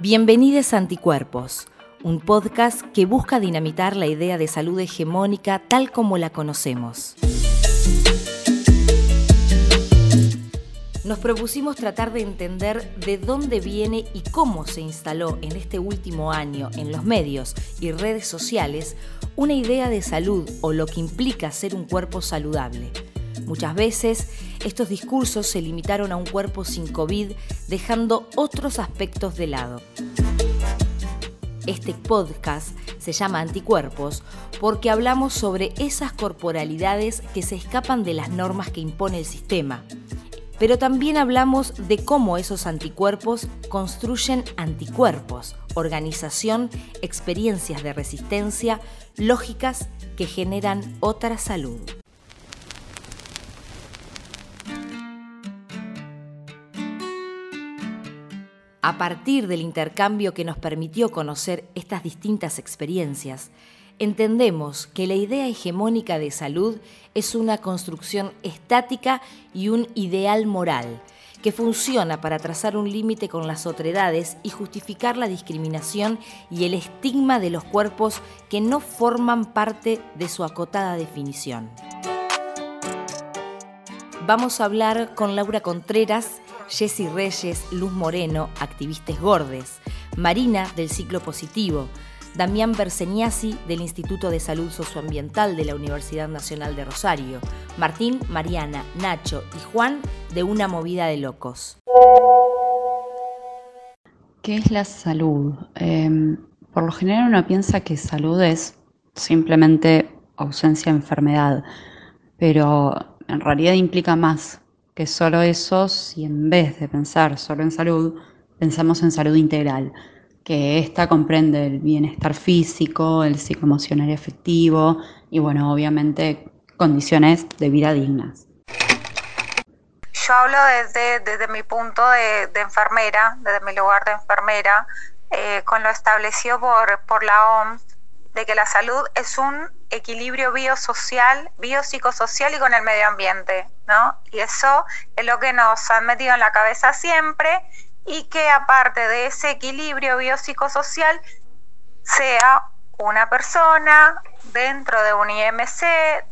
Bienvenidos a Anticuerpos, un podcast que busca dinamitar la idea de salud hegemónica tal como la conocemos. Nos propusimos tratar de entender de dónde viene y cómo se instaló en este último año en los medios y redes sociales una idea de salud o lo que implica ser un cuerpo saludable. Muchas veces estos discursos se limitaron a un cuerpo sin COVID, dejando otros aspectos de lado. Este podcast se llama Anticuerpos porque hablamos sobre esas corporalidades que se escapan de las normas que impone el sistema. Pero también hablamos de cómo esos anticuerpos construyen anticuerpos, organización, experiencias de resistencia, lógicas que generan otra salud. A partir del intercambio que nos permitió conocer estas distintas experiencias, entendemos que la idea hegemónica de salud es una construcción estática y un ideal moral que funciona para trazar un límite con las otredades y justificar la discriminación y el estigma de los cuerpos que no forman parte de su acotada definición. Vamos a hablar con Laura Contreras, Jessy Reyes, Luz Moreno, activistas gordes, Marina del Ciclo Positivo, Damián Berseniasi del Instituto de Salud Socioambiental de la Universidad Nacional de Rosario, Martín, Mariana, Nacho y Juan de Una Movida de Locos. ¿Qué es la salud? Em, por lo general uno piensa que salud es simplemente ausencia de enfermedad, pero en realidad implica más que solo eso si en vez de pensar solo en salud, pensamos en salud integral, que esta comprende el bienestar físico, el psicoemocional y afectivo y bueno, obviamente condiciones de vida dignas. Yo hablo desde, desde mi punto de, enfermera, desde mi lugar de enfermera, eh, con lo establecido por, por la OMS, de que la salud es un equilibrio biosocial, biopsicosocial y con el medio ambiente, ¿no? Y eso es lo que nos han metido en la cabeza siempre y que aparte de ese equilibrio biopsicosocial sea una persona dentro de un IMC,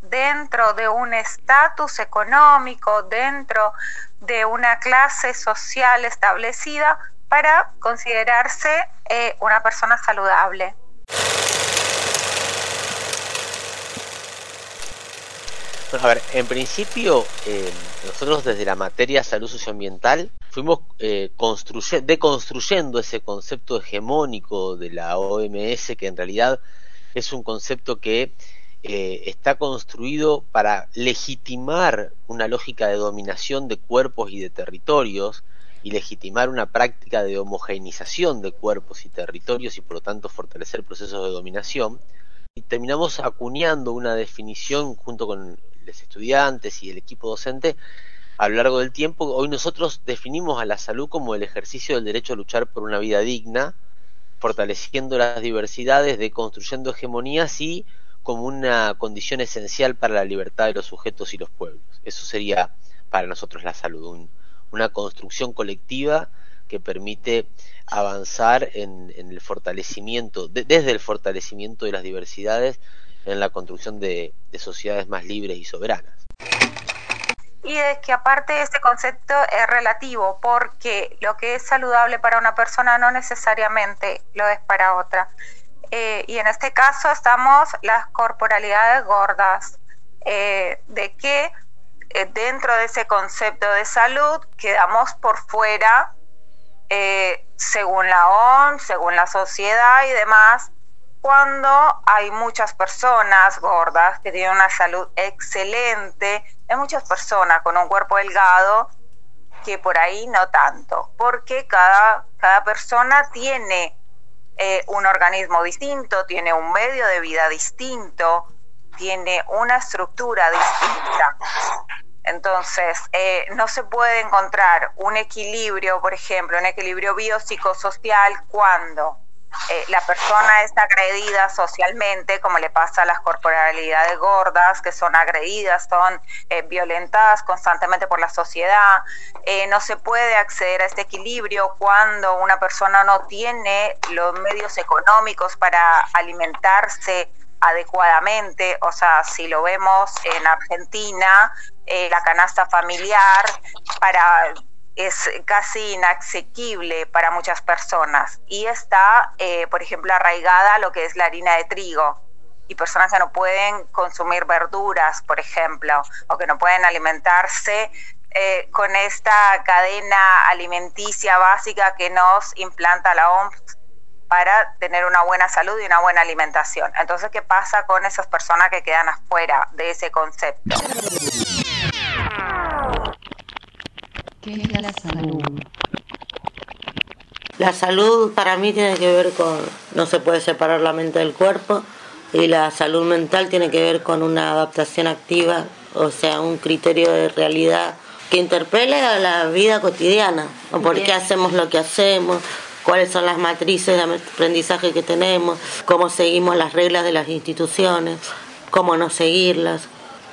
dentro de un estatus económico, dentro de una clase social establecida para considerarse eh, una persona saludable. A ver, en principio, eh, nosotros desde la materia salud socioambiental fuimos eh, deconstruyendo ese concepto hegemónico de la OMS, que en realidad es un concepto que eh, está construido para legitimar una lógica de dominación de cuerpos y de territorios y legitimar una práctica de homogeneización de cuerpos y territorios y por lo tanto fortalecer procesos de dominación. Y terminamos acuñando una definición junto con los estudiantes y el equipo docente a lo largo del tiempo. Hoy nosotros definimos a la salud como el ejercicio del derecho a luchar por una vida digna, fortaleciendo las diversidades, deconstruyendo hegemonías y como una condición esencial para la libertad de los sujetos y los pueblos. Eso sería para nosotros la salud, una construcción colectiva que permite avanzar en, el fortalecimiento, desde el fortalecimiento de las diversidades en la construcción de, sociedades más libres y soberanas. Y es que aparte este concepto es relativo porque lo que es saludable para una persona no necesariamente lo es para otra. Eh, y en este caso estamos las corporalidades gordas, eh, de que eh, dentro de ese concepto de salud quedamos por fuera, según la OMS, según la sociedad y demás, cuando hay muchas personas gordas que tienen una salud excelente, hay muchas personas con un cuerpo delgado que por ahí no tanto, porque cada, cada persona tiene eh, un organismo distinto, tiene un medio de vida distinto, tiene una estructura distinta. Entonces, eh, no se puede encontrar un equilibrio, por ejemplo, un equilibrio biopsicosocial cuando eh, la persona es agredida socialmente, como le pasa a las corporalidades gordas, que son agredidas, son eh, violentadas constantemente por la sociedad. Eh, no se puede acceder a este equilibrio cuando una persona no tiene los medios económicos para alimentarse adecuadamente, o sea, si lo vemos en Argentina, la canasta familiar para es casi inasequible para muchas personas y está, eh, por ejemplo, arraigada lo que es la harina de trigo y personas que no pueden consumir verduras, por ejemplo, o que no pueden alimentarse eh, con esta cadena alimenticia básica que nos implanta la OMS para tener una buena salud y una buena alimentación. Entonces, ¿qué pasa con esas personas que quedan afuera de ese concepto? La salud? La salud para mí tiene que ver con, no se puede separar la mente del cuerpo y la salud mental tiene que ver con una adaptación activa, o sea, un criterio de realidad que interpele a la vida cotidiana, o por qué hacemos lo que hacemos, cuáles son las matrices de aprendizaje que tenemos, cómo seguimos las reglas de las instituciones, cómo no seguirlas.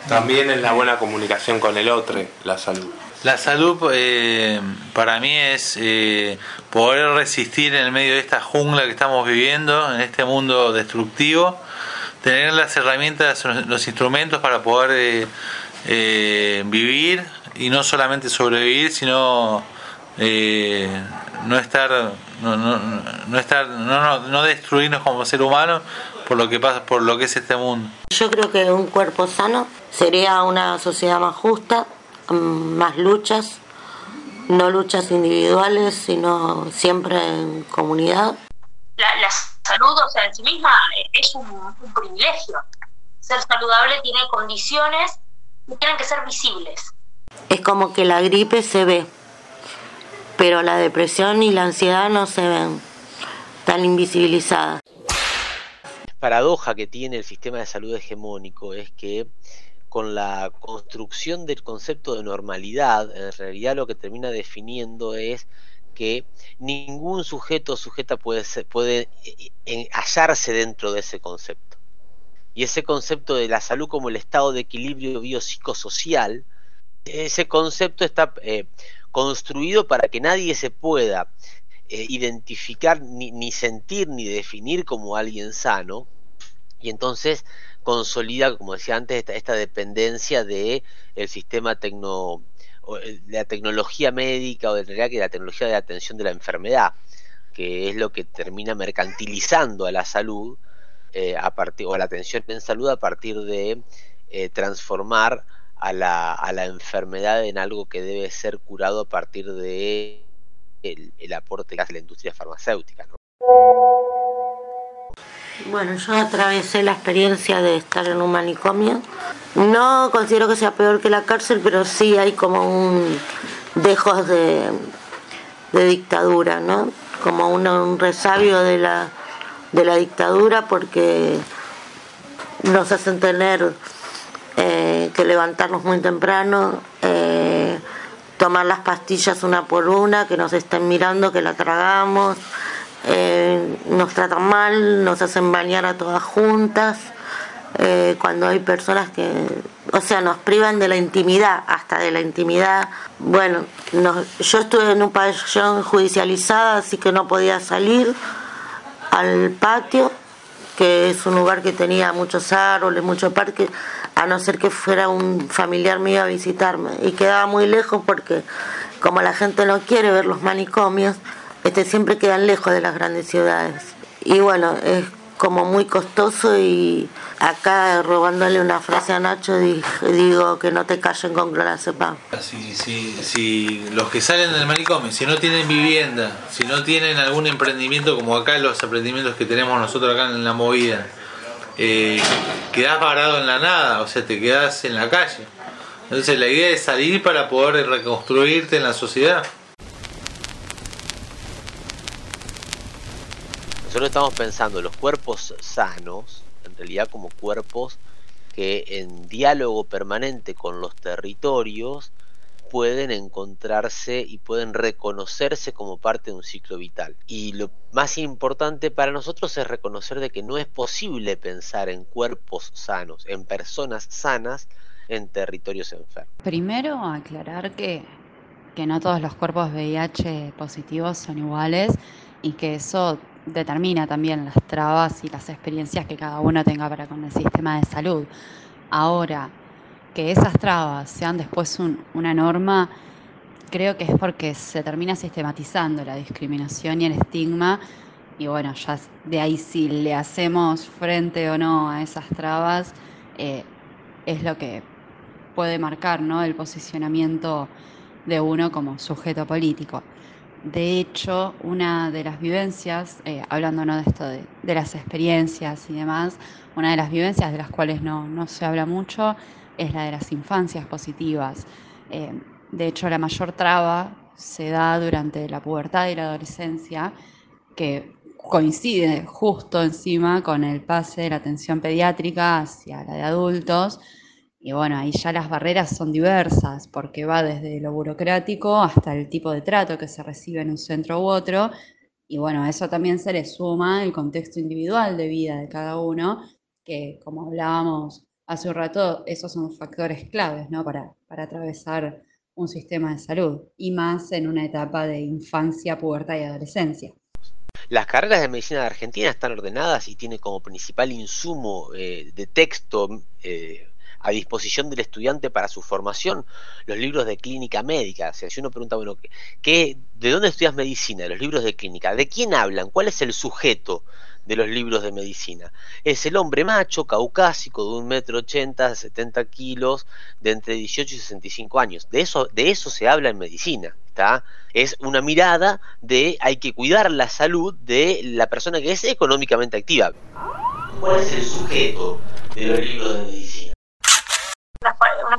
También es la buena comunicación con el otro, la salud. La salud eh, para mí es eh, poder resistir en el medio de esta jungla que estamos viviendo, en este mundo destructivo, tener las herramientas, los instrumentos para poder eh, vivir y no solamente sobrevivir, sino no estar, no, no, no estar, no, no, destruirnos como ser humano por lo que pasa, por lo que es este mundo. Yo creo que un cuerpo sano sería una sociedad más justa más luchas, no luchas individuales, sino siempre en comunidad. La, salud, o sea, en sí misma es un, privilegio. Ser saludable tiene condiciones que tienen que ser visibles. Es como que la gripe se ve, pero la depresión y la ansiedad no se ven, tan invisibilizadas. La paradoja que tiene el sistema de salud hegemónico es que con la construcción del concepto de normalidad, en realidad lo que termina definiendo es que ningún sujeto o sujeta puede, puede eh, eh, hallarse dentro de ese concepto. Y ese concepto de la salud como el estado de equilibrio biopsicosocial, ese concepto está eh, construido para que nadie se pueda identificar, ni sentir, ni definir como alguien sano, y entonces consolida, como decía antes, esta, dependencia de el sistema tecno, de la tecnología médica o de que la tecnología de atención de la enfermedad, que es lo que termina mercantilizando a la salud eh, a partir, o a la atención en salud a partir de eh, transformar a la, a la enfermedad en algo que debe ser curado a partir de el, aporte que hace la industria farmacéutica. ¿no? Bueno, yo atravesé la experiencia de estar en un manicomio. No considero que sea peor que la cárcel, pero sí hay como un dejos de, dictadura, ¿no? Como un, resabio de la, de la dictadura porque nos hacen tener eh, que levantarnos muy temprano, eh, tomar las pastillas una por una, que nos estén mirando, que la tragamos. Eh, nos tratan mal, nos hacen bañar a todas juntas, eh, cuando hay personas que, o sea, nos privan de la intimidad, hasta de la intimidad. Bueno, yo estuve en un pabellón judicializada, así que no podía salir al patio, que es un lugar que tenía muchos árboles, mucho parque, a no ser que fuera un familiar mío a visitarme. Y quedaba muy lejos porque como la gente no quiere ver los manicomios, este, siempre quedan lejos de las grandes ciudades. Y bueno, es como muy costoso y acá robándole una frase a Nacho digo que no te callen con clonazepam. Si, si, si los que salen del manicomio, si no tienen vivienda, si no tienen algún emprendimiento como acá los emprendimientos que tenemos nosotros acá en la movida, eh, quedás parado en la nada, o sea, te quedás en la calle. Entonces la idea es salir para poder reconstruirte en la sociedad. Nosotros estamos pensando los cuerpos sanos, en realidad como cuerpos que en diálogo permanente con los territorios pueden encontrarse y pueden reconocerse como parte de un ciclo vital. Y lo más importante para nosotros es reconocer de que no es posible pensar en cuerpos sanos, en personas sanas en territorios enfermos. Primero, aclarar que, que no todos los cuerpos VIH positivos son iguales y que eso determina también las trabas y las experiencias que cada uno tenga para con el sistema de salud. Ahora, que esas trabas sean después una norma, creo que es porque se termina sistematizando la discriminación y el estigma. Y bueno, ya de ahí si le hacemos frente o no a esas trabas, eh, es lo que puede marcar ¿no? el posicionamiento de uno como sujeto político. De hecho, una de las vivencias, eh, hablando de esto de, las experiencias y demás, una de las vivencias de las cuales no, no se habla mucho es la de las infancias positivas. Eh, de hecho, la mayor traba se da durante la pubertad y la adolescencia, que coincide justo encima con el pase de la atención pediátrica hacia la de adultos. Y bueno, ahí ya las barreras son diversas, porque va desde lo burocrático hasta el tipo de trato que se recibe en un centro u otro. Y bueno, a eso también se le suma el contexto individual de vida de cada uno, que como hablábamos hace un rato, esos son factores claves ¿no? para, para atravesar un sistema de salud, y más en una etapa de infancia, pubertad y adolescencia. Las carreras de medicina de Argentina están ordenadas y tiene como principal insumo eh, de texto eh, a disposición del estudiante para su formación los libros de clínica médica. Si uno pregunta, bueno, ¿qué, ¿de dónde estudias medicina? Los libros de clínica. ¿De quién hablan? ¿Cuál es el sujeto? de los libros de medicina. Es el hombre macho, caucásico, de un metro ochenta, 70 kilos, de entre 18 y 65 años. De eso, de eso se habla en medicina. ¿está? Es una mirada de hay que cuidar la salud de la persona que es económicamente activa. ¿Cuál es el sujeto de los libros de medicina?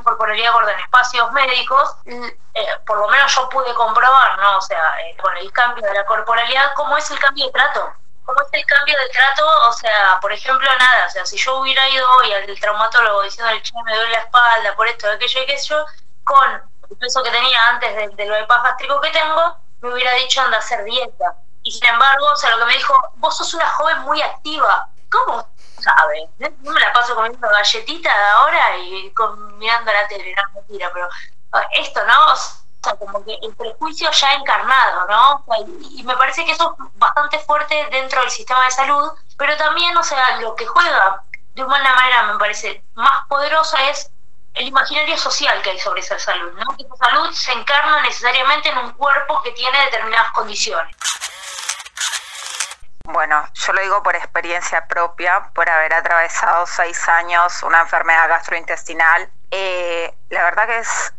Una, corporalidad gorda en espacios médicos, eh, por lo menos yo pude comprobar, ¿no? O sea, eh, con el cambio de la corporalidad, cómo es el cambio de trato ¿Cómo es el cambio de trato? O sea, por ejemplo, nada, o sea, si yo hubiera ido hoy al traumatólogo diciendo, che, me duele la espalda por esto, aquello y qué sé yo, con el peso que tenía antes de, de lo de paz gástrico que tengo, me hubiera dicho anda a hacer dieta. Y sin embargo, o sea, lo que me dijo, vos sos una joven muy activa. ¿Cómo sabe? No me la paso comiendo galletitas ahora y mirando la tele, no mentira, pero esto, ¿no? como que el prejuicio ya encarnado, ¿no? y, me parece que eso es bastante fuerte dentro del sistema de salud, pero también, o sea, lo que juega de una manera, me parece, más poderosa es el imaginario social que hay sobre esa salud, ¿no? Que esa salud se encarna necesariamente en un cuerpo que tiene determinadas condiciones. Bueno, yo lo digo por experiencia propia, por haber atravesado seis años una enfermedad gastrointestinal. Eh, la verdad que es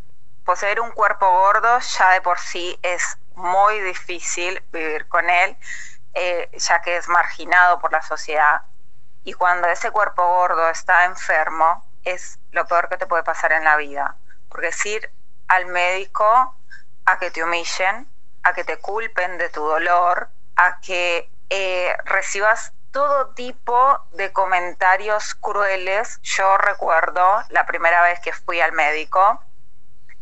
poseer un cuerpo gordo ya de por sí es muy difícil vivir con él, eh, ya que es marginado por la sociedad. Y cuando ese cuerpo gordo está enfermo, es lo peor que te puede pasar en la vida. Porque es ir al médico a que te humillen, a que te culpen de tu dolor, a que eh, recibas todo tipo de comentarios crueles. Yo recuerdo la primera vez que fui al médico,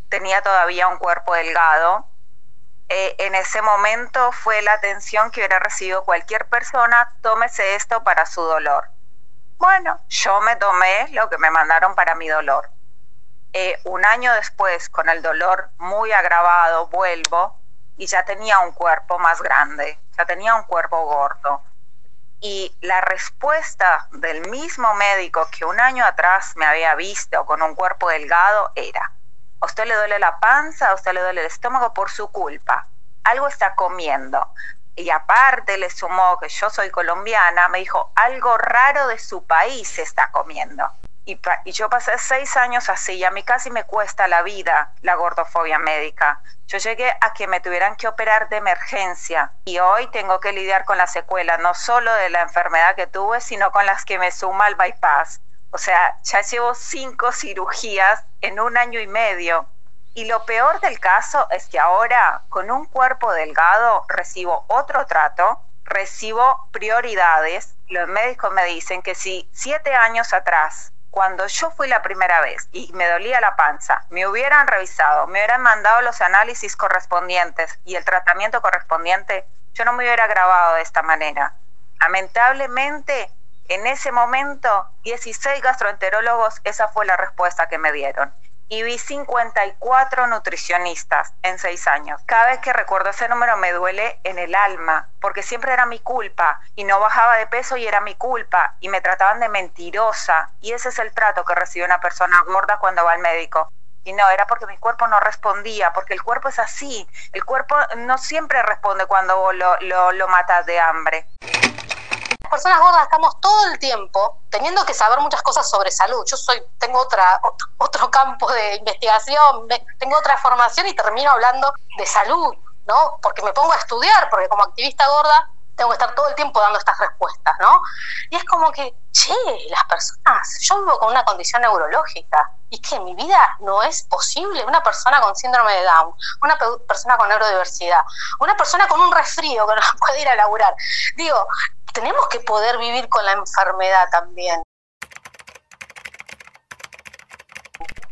tenía todavía un cuerpo delgado. Eh, en ese momento fue la atención que hubiera recibido cualquier persona, tómese esto para su dolor. Bueno, yo me tomé lo que me mandaron para mi dolor. Eh, un año después, con el dolor muy agravado, vuelvo y ya tenía un cuerpo más grande, ya tenía un cuerpo gordo. Y la respuesta del mismo médico que un año atrás me había visto con un cuerpo delgado era, a usted le duele la panza, a usted le duele el estómago por su culpa. Algo está comiendo. Y aparte le sumó que yo soy colombiana, me dijo, algo raro de su país está comiendo. Y, yo pasé seis años así y a mí casi me cuesta la vida la gordofobia médica. Yo llegué a que me tuvieran que operar de emergencia y hoy tengo que lidiar con la secuela no solo de la enfermedad que tuve, sino con las que me suma el bypass. O sea, ya llevo cinco cirugías en un año y medio. Y lo peor del caso es que ahora, con un cuerpo delgado, recibo otro trato, recibo prioridades. Los médicos me dicen que si siete años atrás cuando yo fui la primera vez y me dolía la panza, me hubieran revisado, me hubieran mandado los análisis correspondientes y el tratamiento correspondiente, yo no me hubiera grabado de esta manera. Lamentablemente, en ese momento, 16 gastroenterólogos, esa fue la respuesta que me dieron y vi 54 nutricionistas en seis años. Cada vez que recuerdo ese número me duele en el alma, porque siempre era mi culpa y no bajaba de peso y era mi culpa y me trataban de mentirosa y ese es el trato que recibe una persona gorda cuando va al médico. Y no, era porque mi cuerpo no respondía, porque el cuerpo es así. El cuerpo no siempre responde cuando lo, lo, lo matas de hambre personas gordas estamos todo el tiempo teniendo que saber muchas cosas sobre salud. Yo soy, tengo otra, otro campo de investigación, tengo otra formación y termino hablando de salud, ¿no? Porque me pongo a estudiar, porque como activista gorda tengo que estar todo el tiempo dando estas respuestas, ¿no? Y es como que, che, las personas, yo vivo con una condición neurológica y que mi vida no es posible. Una persona con síndrome de Down, una persona con neurodiversidad, una persona con un resfrío que no puede ir a laburar. Digo, tenemos que poder vivir con la enfermedad también.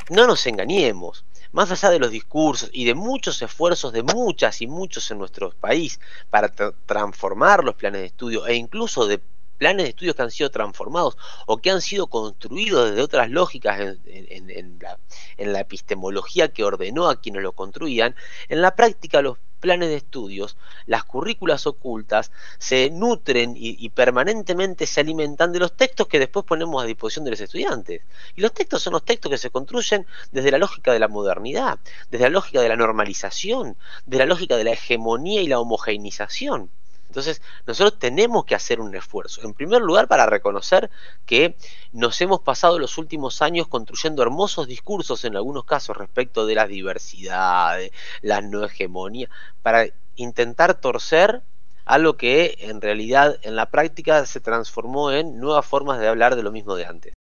No nos engañemos más allá de los discursos y de muchos esfuerzos de muchas y muchos en nuestro país para transformar los planes de estudio e incluso de planes de estudios que han sido transformados o que han sido construidos desde otras lógicas en, la, en la epistemología que ordenó a quienes lo construían, en la práctica los planes de estudios, las currículas ocultas, se nutren y, permanentemente se alimentan de los textos que después ponemos a disposición de los estudiantes. Y los textos son los textos que se construyen desde la lógica de la modernidad, desde la lógica de la normalización, de la lógica de la hegemonía y la homogeneización. Entonces, nosotros tenemos que hacer un esfuerzo. En primer lugar, para reconocer que nos hemos pasado los últimos años construyendo hermosos discursos, en algunos casos, respecto de la diversidad, de la no hegemonía, para intentar torcer algo que en realidad en la práctica se transformó en nuevas formas de hablar de lo mismo de antes.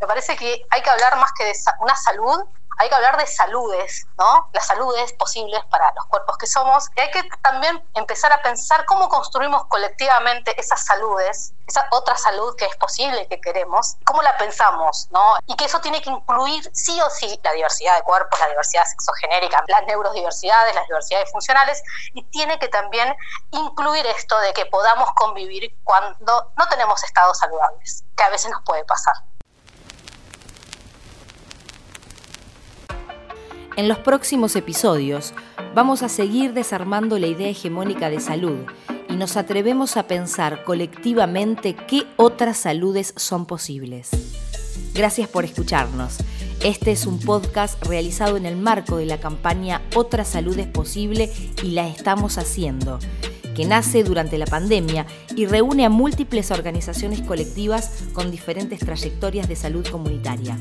Me parece que hay que hablar más que de una salud, hay que hablar de saludes, ¿no? Las saludes posibles para los cuerpos que somos. Y hay que también empezar a pensar cómo construimos colectivamente esas saludes, esa otra salud que es posible, que queremos, cómo la pensamos, ¿no? Y que eso tiene que incluir sí o sí la diversidad de cuerpos, la diversidad sexogenérica, las neurodiversidades, las diversidades funcionales, y tiene que también incluir esto de que podamos convivir cuando no tenemos estados saludables, que a veces nos puede pasar. En los próximos episodios vamos a seguir desarmando la idea hegemónica de salud y nos atrevemos a pensar colectivamente qué otras saludes son posibles. Gracias por escucharnos. Este es un podcast realizado en el marco de la campaña Otra Salud es Posible y la estamos haciendo, que nace durante la pandemia y reúne a múltiples organizaciones colectivas con diferentes trayectorias de salud comunitaria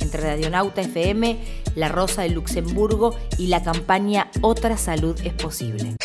entre Radionauta FM, La Rosa de Luxemburgo y la campaña Otra Salud es Posible.